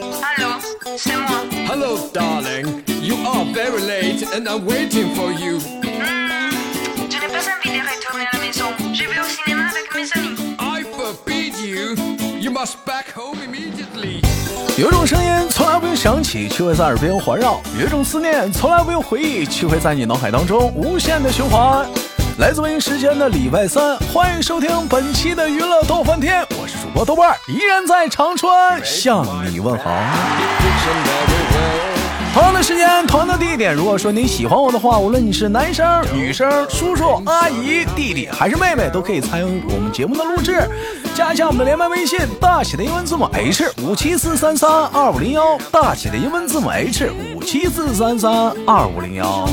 Allô, c'est moi. Hello, darling. You are very late and I'm waiting for you. Hmm, je n'ai pas envie de retourner à la maison. Je vais au cinéma avec mes amis. I forbid you. You must back home immediately. 有一种声音从来不用响起，却会在耳边环绕；有一种思念从来不用回忆，却会在你脑海当中无限的循环。来自北京时间的礼拜三，欢迎收听本期的娱乐逗翻天，我是主播豆瓣儿，依然在长春向你问好。同样的时间，同样的地点。如果说你喜欢我的话，无论你是男生、女生、叔叔、阿姨、弟弟还是妹妹，都可以参与我们节目的录制。加一下我们的连麦微信，大写的英文字母 H 五七四三三二五零幺，大写的英文字母 H 五七四三三二五零幺。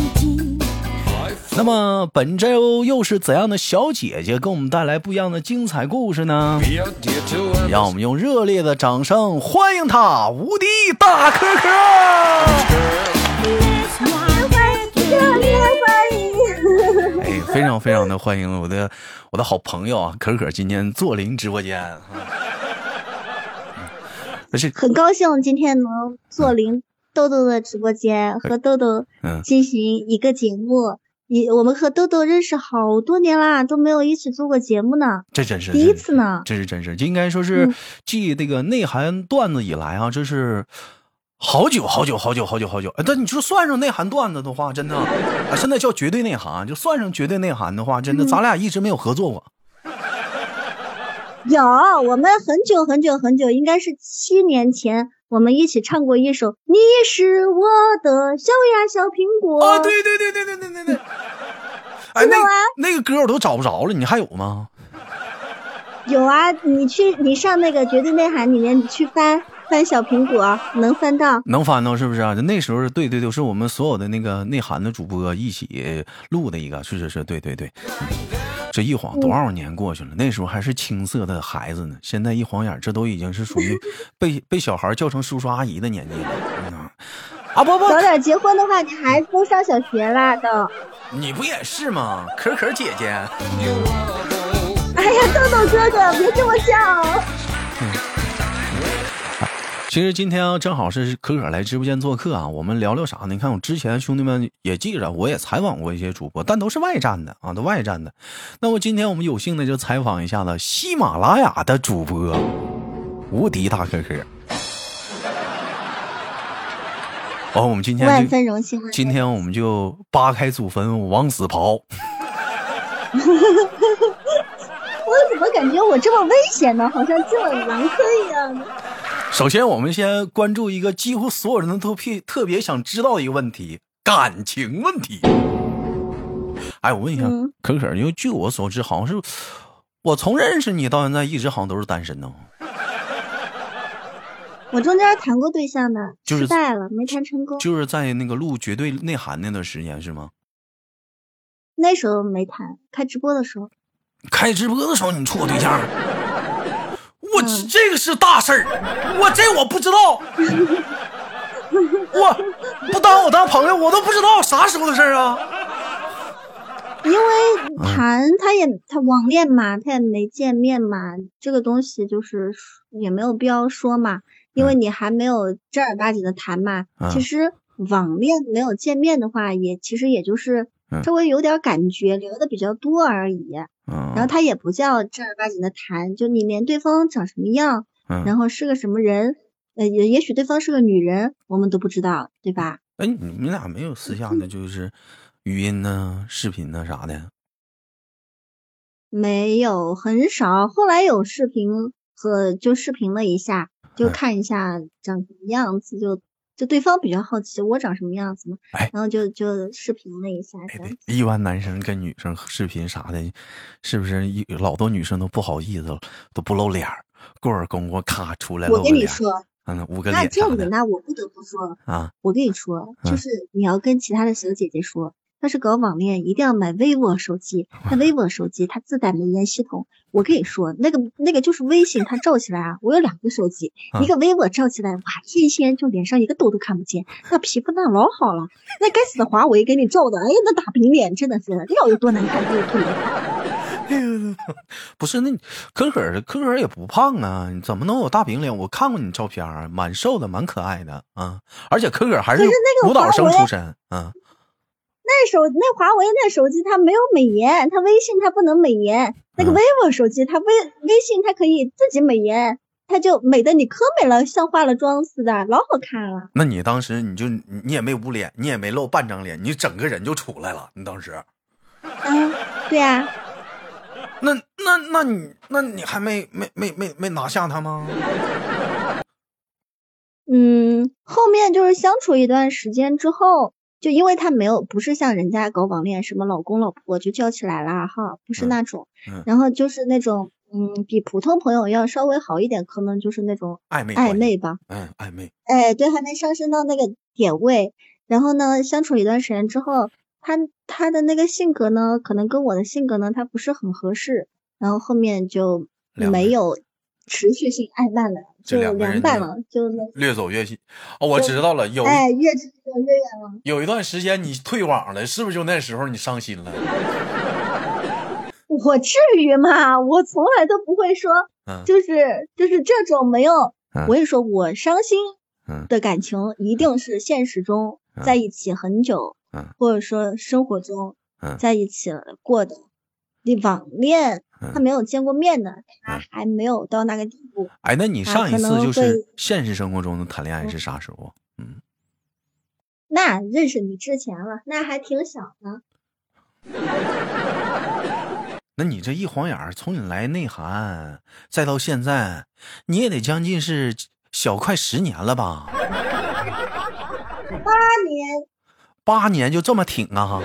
那么本周又是怎样的小姐姐给我们带来不一样的精彩故事呢.让我们用热烈的掌声欢迎她，无敌大可可！热烈欢迎！哎，非常非常的欢迎我的我的好朋友啊，可可今天坐临直播间，而且很高兴今天能坐临豆豆的直播间，和豆豆嗯进行一个节目。一我们和豆豆认识好多年啦，都没有一起做过节目呢，这真是第一次呢。这是真是，应该说是嗯继这个内涵段子以来啊，这是好久好久好久好久好久。哎，但你说算上内涵段子的话，真的，啊，现在叫绝对内涵，就算上绝对内涵的话，真的，嗯咱俩一直没有合作过。有，我们很久很久很久，应该是七年前，我们一起唱过一首《你是我的小呀小苹果》。啊，对对对对对对对对。哎，那个歌我都找不着了，你还有吗？有啊，你去你上那个绝对内涵里面，你去翻翻小苹果，能翻到。能翻到是不是啊？那时候对对对，是我们所有的那个内涵的主播一起录的一个，是是是，对对对。这一晃多少年过去了，那时候还是青涩的孩子呢，现在一晃眼，这都已经是属于 被被小孩叫成叔叔阿姨的年纪了。嗯啊啊不不，早点结婚的话，你孩子都上小学啦都。你不也是吗？可可姐姐，哎呀，豆豆哥哥，别这么叫。其实今天啊，正好是可可来直播间做客啊，我们聊聊啥呢？你看我之前兄弟们也记着，我也采访过一些主播，但都是外站的啊，都外站的。那么今天我们有幸的就采访一下子喜马拉雅的主播无敌大可可。哦，我们今天万分荣幸。今天我们就扒开祖坟往死刨。我怎么感觉我这么危险呢？好像进了狼坑一样。首先，我们先关注一个几乎所有人都特特别想知道的一个问题——感情问题。哎，我问一下，嗯可可，因为据我所知，好像是我从认识你到现在，一直好像都是单身呢。我中间谈过对象的，就是失败了，没谈成功。就是在那个录绝对内涵那段时间是吗？那时候没谈，开直播的时候。开直播的时候你处过对象？我嗯这个是大事儿，我这我不知道，我不当我当朋友，我都不知道啥时候的事儿啊。因为嗯谈他也他网恋嘛，他也没见面嘛，这个东西就是也没有必要说嘛，因为你还没有正儿八经的谈嘛。嗯其实网恋没有见面的话，也其实也就是嗯稍微有点感觉，聊的比较多而已。嗯，然后他也不叫正儿八经的谈，就你连对方长什么样，嗯然后是个什么人，呃，也也许对方是个女人，我们都不知道，对吧？哎，你们俩没有私下的，就是语音呢、视频呢啥的？没有，很少。后来有视频和就视频了一下，就嗯看一下长什么样子，就就对方比较好奇我长什么样子嘛，哎然后就就视频了一下哎一般男生跟女生视频啥的，是不是一老多女生都不好意思了，都不露脸儿？过会儿功夫咔出来露我跟你说，嗯，捂个那这个脸啥的那我不得不说，啊。我跟你说，嗯就是你要跟其他的小姐姐说，要是搞网恋，一定要买 vivo 手机。那 vivo 手机它自带美颜系统，我跟你说，那个那个就是微信，它照起来啊，我有两个手机，嗯一个 vivo 照起来，哇，天仙就脸上一个痘都看不见，那皮肤那老好了。那该死的华为给你照的，哎呀，那大饼脸真的是要有多难看就有多难看。不是那可可可可也不胖啊，你怎么能有大饼脸？我看过你照片儿，蛮瘦的，蛮可爱的啊。而且可可还是舞蹈生出身，嗯，那手那华为那手机它没有美颜，它微信它不能美颜。那个嗯 vivo 手机它微微信它可以自己美颜，它就美的你可美了，像化了妆似的，老好看了。那你当时你就你你也没捂脸，你也没露半张脸，你整个人就出来了。你当时，嗯，对 呀、那那那你那你还没没没没没拿下他吗？嗯，后面就是相处一段时间之后，就因为他没有不是像人家搞网恋，什么老公老婆就叫起来了哈，不是嗯那种，嗯。然后就是那种嗯比普通朋友要稍微好一点，可能就是那种暧昧，暧昧吧，嗯，暧昧，哎，对，还没上升到那个点位。然后呢，相处一段时间之后，他他的那个性格呢，可能跟我的性格呢，他不是很合适，然后后面就没有持续性爱伴了，就凉拌了，就那越走越近。哦，我知道了，有一哎，越走越远了。有一段时间你退网了，是不是就那时候你伤心了？我至于吗？我从来都不会说，嗯就是就是这种没有。嗯我跟你说，我伤心嗯的感情一定是现实中嗯在一起很久，嗯或者说生活中嗯在一起过的。你网恋嗯他没有见过面的，他嗯还没有到那个地步。哎，那你啊上一次就是现实生活中的谈恋爱是啥时候？嗯，那认识你之前了，那还挺小呢。那你这一晃眼儿，从你来内涵，再到现在，你也得将近是小快十年了吧？八年，八年就这么挺啊？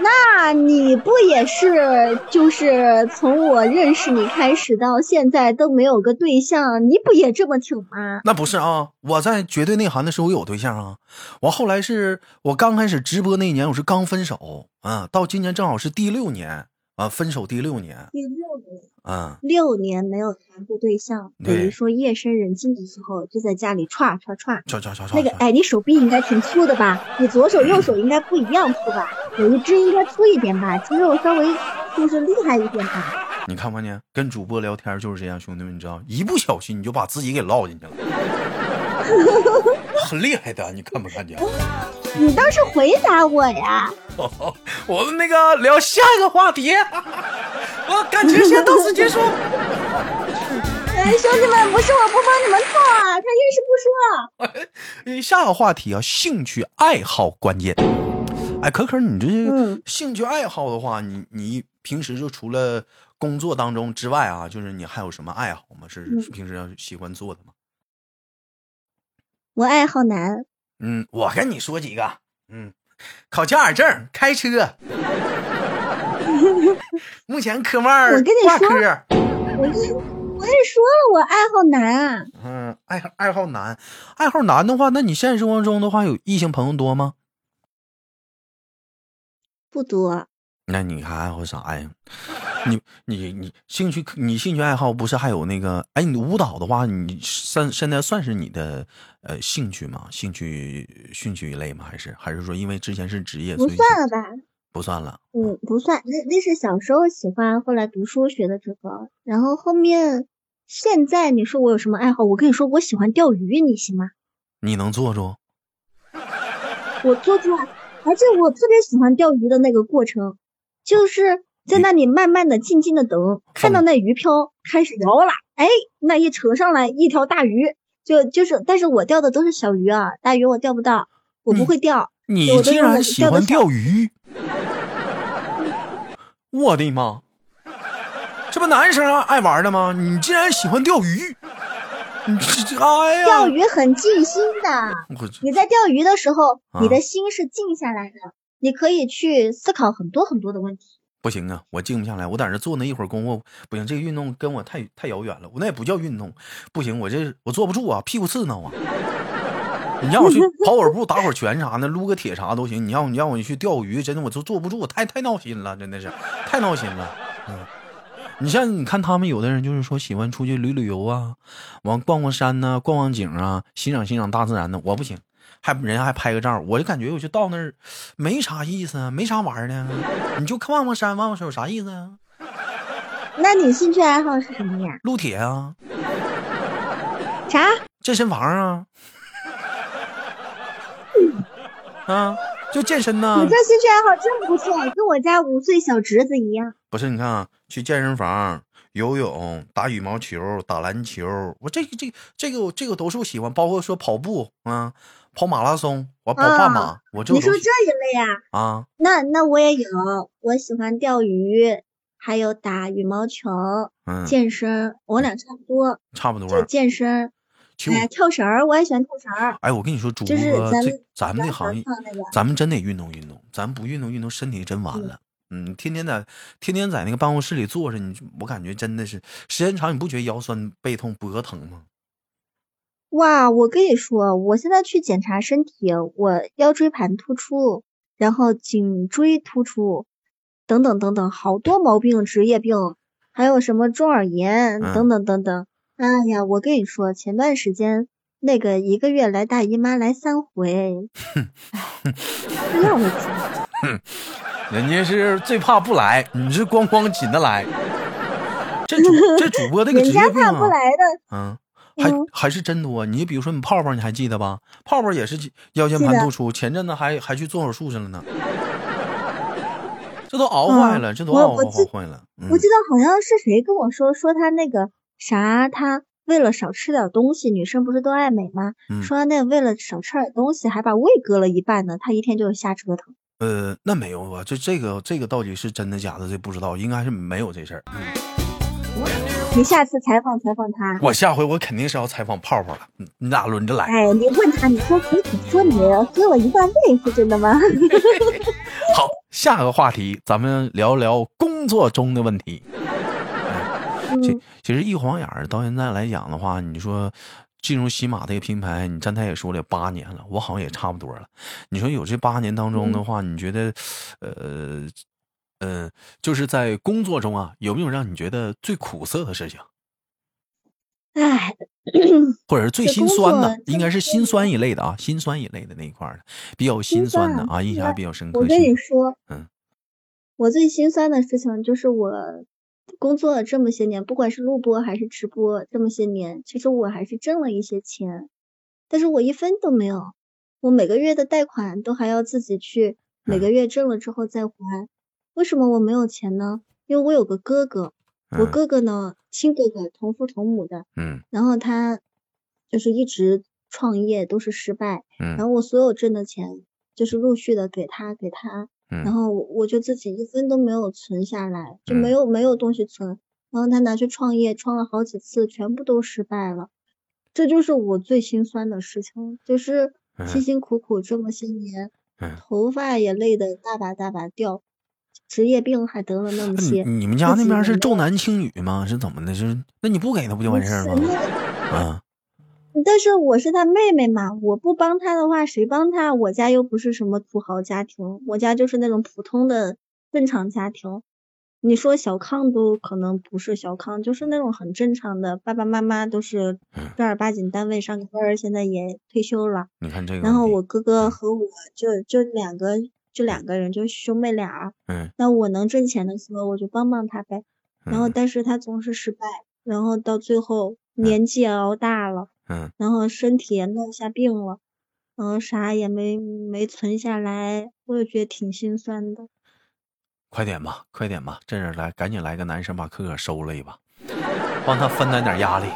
那你不也是就是从我认识你开始到现在都没有个对象，你不也这么挺吗？那不是啊，我在绝对内涵的时候有对象啊。我后来是我刚开始直播那一年，我是刚分手啊，到今年正好是第六年啊，分手第六年第六年，啊。六年没有谈过对象，等对于说夜深人静的时候就在家里歘歘歘。唰唰唰唰，那个，哎，你手臂应该挺粗的吧？你左手右手应该不一样粗吧？有一只应该粗一点吧，肌肉稍微就是厉害一点吧。你看没见？跟主播聊天就是这样，兄弟们，你知道，一不小心你就把自己给唠进去了，很厉害的，你看没看见？你倒是回答我呀！我们那个聊下一个话题，我感情先到此结束。哎，兄弟们，不是我不帮你们套啊，他硬是不说。呃下个话题啊，兴趣爱好关键。哎，可可，你这嗯兴趣爱好的话，你你平时就除了工作当中之外啊，就是你还有什么爱好吗？是平时要喜欢做的吗？我爱好男，嗯，我跟你说几个，嗯，考驾驶证、开车，目前科目二我跟你说我跟我跟你说了，我爱好男啊。嗯，爱好爱好男，爱好男的话，那你现实生活中的话，有异性朋友多吗？不多，那你还爱好啥呀？你你你兴趣你兴趣爱好不是还有那个？哎，你舞蹈的话，你现现在算是你的呃兴趣吗？兴趣兴趣一类吗？还是还是说因为之前是职业，不算了吧？不算了？嗯，不算，那那是小时候喜欢，后来读书学的这个，然后后面现在你说我有什么爱好？我跟你说，我喜欢钓鱼，你行吗？你能做住？我做出来，而且我特别喜欢钓鱼的那个过程，就是在那里慢慢的、静静的等，看到那鱼漂开始摇了，哎，那一扯上来一条大鱼，就就是，但是我钓的都是小鱼啊，大鱼我钓不到，我不会钓。你竟然喜欢钓鱼？我的妈！这不男生啊爱玩的吗？你竟然喜欢钓鱼？你这这哎呀！钓鱼很静心的，你在钓鱼的时候，啊你的心是静下来的，你可以去思考很多很多的问题。不行啊，我静不下来，我在这坐那一会儿功夫，不行，这个运动跟我太太遥远了，我那也不叫运动，不行，我这我坐不住啊，屁股刺挠啊。你让我去跑会儿步、打会儿拳啥的，撸个铁啥都行。你让你让我去钓鱼，真的我就坐不住，太太闹心了，真的是太闹心了。嗯，你像你看他们有的人就是说喜欢出去旅旅游啊，完逛逛山呐、逛逛景啊，欣赏欣赏大自然的。我不行，还人家还拍个照，我就感觉我就到那儿没啥意思啊，没啥玩儿的，你就看望望山望望水有啥意思啊？那你兴趣爱好是什么呀？撸铁啊，啥？健身房啊，啊，就健身呐、你这兴趣爱好真不错，跟我家五岁小侄子一样。不是，你看啊，去健身房游泳、打羽毛球、打篮球，我这个这个这个这个都是我喜欢，包括说跑步啊，跑马拉松，我跑半马，啊我你说这一类啊？啊，那那我也有，我喜欢钓鱼，还有打羽毛球、嗯，健身，我俩差不多，差不多。就健身。其实我哎，跳绳儿，我也喜欢跳绳儿，哎，我跟你说，主播就是咱这们咱们这行咱们真得运动运动，咱不运动运动，身体真完了。嗯，天天在天天在那个办公室里坐着，你我感觉真的是时间长，你不觉得腰酸背痛脖疼吗？哇，我跟你说，我现在去检查身体，我腰椎盘突出，然后颈椎突出，等等等等，好多毛病，职业病，还有什么中耳炎嗯等等等等。哎呀，我跟你说，前段时间那个一个月来大姨妈来三回，哎，不要我哼，人家是最怕不来，你是咣咣紧的来。这主这主播这个 职人家业病啊，怕不来的，嗯，还嗯还是真多。你比如说你泡泡，你还记得吧？泡泡也是腰间盘突出，前阵子还还去做手术去了呢。这都熬坏嗯了，这都熬坏坏了。嗯我记得好像是谁跟我说，说他那个啥，他为了少吃点东西，女生不是都爱美吗？嗯说那为了少吃点东西，还把胃割了一半呢。他一天就是瞎折腾。呃，那没有吧？这这个这个到底是真的假的？这不知道，应该是没有这事儿。嗯 你下次采访采访他，我下回我肯定是要采访泡泡了，嗯你俩轮着来。哎，你问他，你说你说你割了一半胃是真的吗？好，下个话题，咱们聊聊工作中的问题。其嗯其实一晃眼儿到现在来讲的话，你说进入喜马这个平台，你站台也说了八年了，我好像也差不多了。你说有这八年当中的话，你觉得，呃，呃，就是在工作中啊，有没有让你觉得最苦涩的事情，哎，或者是最心酸的？应该是心酸一类的啊，心酸一类的那一块的，比较心酸的啊，印象还比较深刻。我跟你说，嗯，我最心酸的事情就是我工作了这么些年，不管是录播还是直播，这么些年，其实我还是挣了一些钱，但是我一分都没有，我每个月的贷款都还要自己去，每个月挣了之后再还。为什么我没有钱呢？因为我有个哥哥，我嗯。哥哥呢，亲哥哥，同父同母的，嗯。然后他就是一直创业都是失败，然嗯后我所有挣的钱就是陆续的给他给他，然嗯后我我就自己一分都没有存下来，就嗯没有没有东西存，然后他拿去创业，创了好几次，全部都失败了，这就是我最心酸的事情，就是辛嗯辛苦苦这么些年，嗯。头发也累得大把大把掉，职业病还得了那么些，你们家那边是重男轻女吗？是怎么的？是那你不给他不就完事儿是吗？啊，但是我是他妹妹嘛，我不帮他的话，谁帮他？我家又不是什么土豪家庭，我家就是那种普通的正常家庭。你说小康都可能不是小康，就是那种很正常的，爸爸妈妈都是嗯正儿八经单位上个班，现在也退休了。你看这个，然后我哥哥和我就就两个就两个人，就兄妹俩。嗯那我能挣钱的时候，我就帮帮他呗。然后嗯但是他总是失败，然后到最后年纪也熬大了。嗯然后身体也落下病了，然后啥也没没存下来，我也觉得挺心酸的。快点吧，快点吧，这人来，赶紧来个男生把可可收了一把，帮他分担点压力。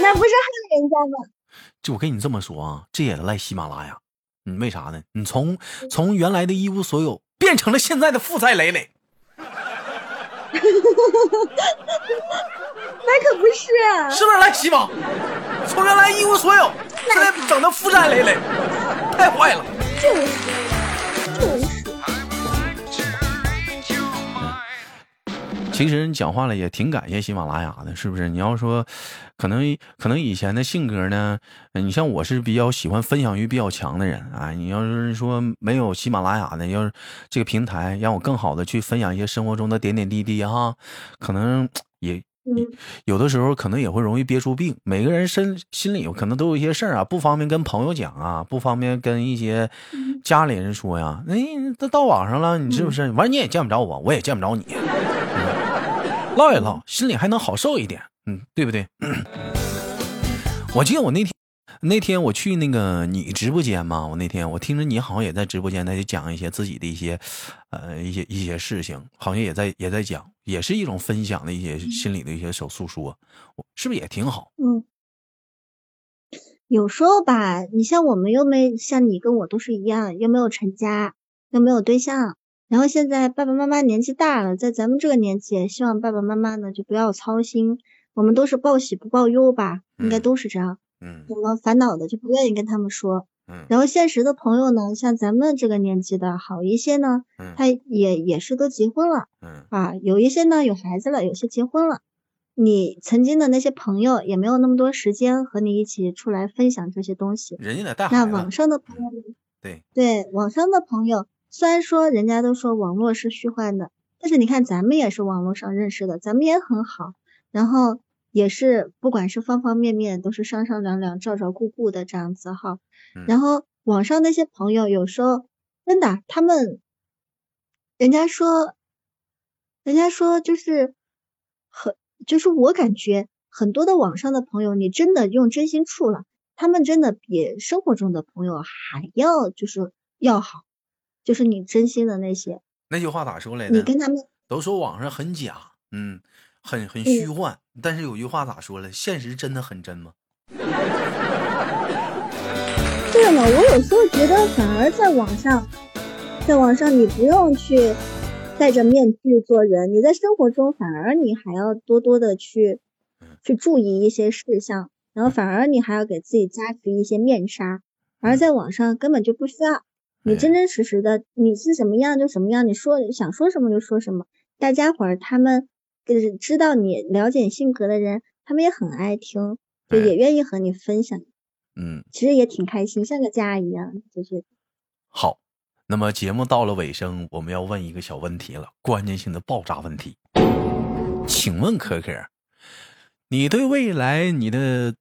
那不是害人家吗？就我跟你这么说啊，这也赖喜马拉雅。你为啥呢？你从从原来的一无所有变成了现在的负债累累。那可不是啊，是不是来喜马？从原来一无所有，现在整的负债累累，太坏了。就是就是。其实你讲话了也挺感谢喜马拉雅的，是不是？你要说，可能可能以前的性格呢，呃你像我是比较喜欢分享欲比较强的人啊。你要是说没有喜马拉雅的，要是这个平台让我更好的去分享一些生活中的点点滴滴哈，可能也嗯有的时候可能也会容易憋出病。每个人身心里有可能都有一些事儿啊，不方便跟朋友讲啊，不方便跟一些家里人说呀。那、都到网上了，你是不是？完你也见不着我，我也见不着你，嗯唠一唠，心里还能好受一点，嗯，对不对？我记得我那天。那天我去那个你直播间嘛，我那天我听着你好像也在直播间，在讲一些自己的一些，呃，一些一些事情，好像也在也在讲，也是一种分享的一些心里的一些小诉说，是不是也挺好？嗯，有时候吧，你像我们又没像你跟我都是一样，又没有成家，又没有对象，然后现在爸爸妈妈年纪大了，在咱们这个年纪，希望爸爸妈妈呢就不要操心，我们都是报喜不报忧吧，应该都是这样。嗯有了烦恼的就不愿意跟他们说。嗯然后现实的朋友呢，像咱们这个年纪的好一些呢，嗯他也也是都结婚了嗯啊，有一些呢有孩子了，有些结婚了。你曾经的那些朋友也没有那么多时间和你一起出来分享这些东西。人家的大那网上的朋友呢，对，对网上的朋友，虽然说人家都说网络是虚幻的，但是你看咱们也是网络上认识的，咱们也很好，然后也是不管是方方面面都是商商量量、照照顾顾的这样子哈。嗯然后网上那些朋友有时候真的，他们人家说，人家说就是很，就是我感觉很多的网上的朋友，你真的用真心处了，他们真的比生活中的朋友还要就是要好，就是你真心的那些，那句话咋说来着？你跟他们都说网上很假，嗯，很很虚幻，但是有句话咋说了？现实真的很真吗？对了，我有时候觉得反而在网上，在网上你不用去戴着面具做人，你在生活中反而你还要多多的去去注意一些事项，然后反而你还要给自己加持一些面纱，而在网上根本就不需要，你真真实实的你是什么样就什么样，你说想说什么就说什么，大家伙儿他们就是知道你了解你性格的人，他们也很爱听，就也愿意和你分享。嗯，其实也挺开心，像个家一样，就是好。那么节目到了尾声，我们要问一个小问题了，关键性的爆炸问题。请问可可，你对未来你的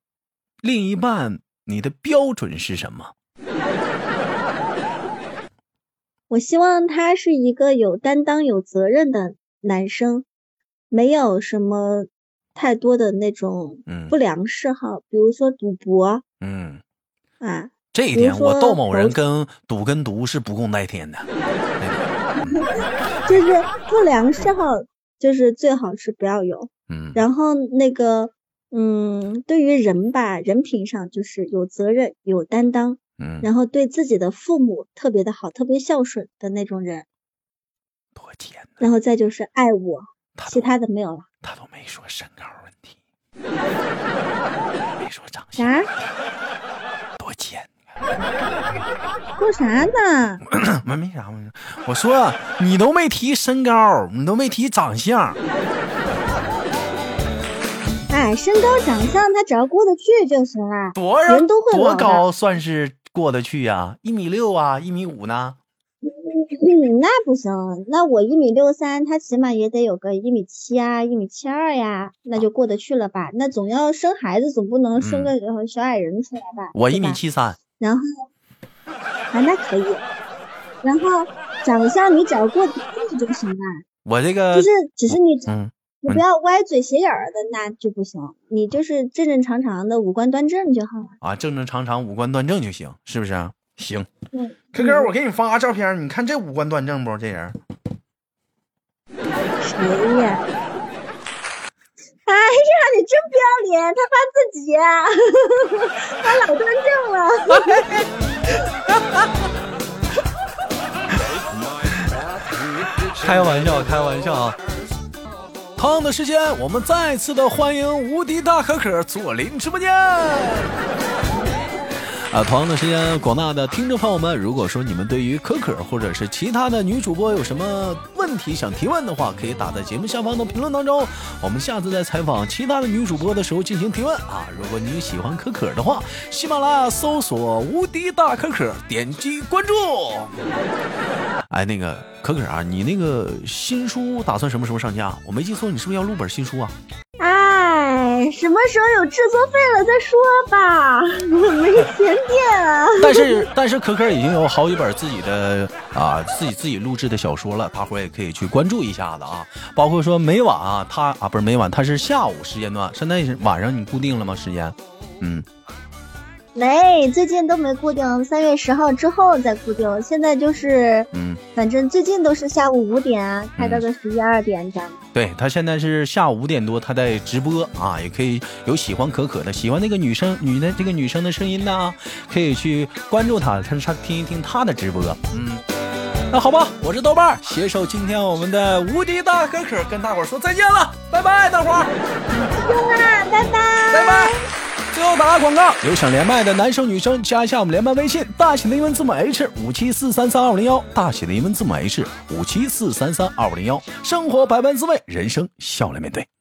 另一半，你的标准是什么？我希望他是一个有担当、有责任的男生，没有什么太多的那种嗯不良嗜好，比如说赌博嗯，啊。这一点我窦某人跟赌跟毒是不共戴天的。就是不良嗜好，就是最好是不要有。嗯然后那个，嗯，对于人吧，人品上就是有责任、有担当，嗯，然后对自己的父母特别的好，特别孝顺的那种人。多钱呢？然后再就是爱我，其他的没有了。他都没说身高问题，没说长相，啥？多尖？说啥呢？没没啥。我说你都没提身高，你都没提长相，哎，身高长相他只要过得去就行了。多少人都会多高算是过得去呀、一米六啊，一米五呢？嗯，那不行，那我一米六三，他起码也得有个一米七啊，一米七二呀，那就过得去了吧？那总要生孩子，总不能生个呃小矮人出来吧？我一米七三，然后啊，那可以。然后长相你只要过得去就行了，我这个就是只是你嗯你不要歪嘴斜眼儿的，那就不行。你就是正正常常的五官端正就好了。啊正正常常五官端正就行，是不是啊？行，嗯，可可，我给你发个照片，你看这五官端正不？这人谁呀？哎呀，你真不要脸！他发自己呀、他老端正了。开玩笑，开玩笑啊！同样的时间，我们再次的欢迎无敌大可可左邻直播间。啊，同样的时间，广大的听众朋友们，如果说你们对于可可或者是其他的女主播有什么问题想提问的话，可以打在节目下方的评论当中。我们下次在采访其他的女主播的时候进行提问啊。如果你喜欢可可的话，喜马拉雅搜索“无敌大可可”，点击关注。哎，那个可可啊，你那个新书打算什么时候上架？我没记错，你是不是要录本新书啊？什么时候有制作费了再说吧，我没钱垫啊。但是但是可可已经有好几本自己的啊自己自己录制的小说了，大伙儿也可以去关注一下子啊。包括说每晚啊，他啊不是每晚，他是下午时间段，现在是晚上你固定了吗？时间？嗯，没，最近都没固定，三月十号之后再固定。现在就是，嗯，反正最近都是下午五点开到个十一二点这样。对他现在是下午五点多，他在直播啊，也可以有喜欢可可的，喜欢那个女生女的这个女生的声音呢，可以去关注他，他他听一听他的直播。嗯，那好吧，我是豆瓣儿，携手今天我们的无敌大可可，跟大伙儿说再见了，拜拜，大伙儿。再见啦，拜拜，拜拜。最后打个广告，有想连麦的男生女生加一下我们连麦微信，大写的英文字母 H 五七四三三二五零幺，大写的英文字母 H 五七四三三二五零幺。生活百般滋味，人生笑来面对。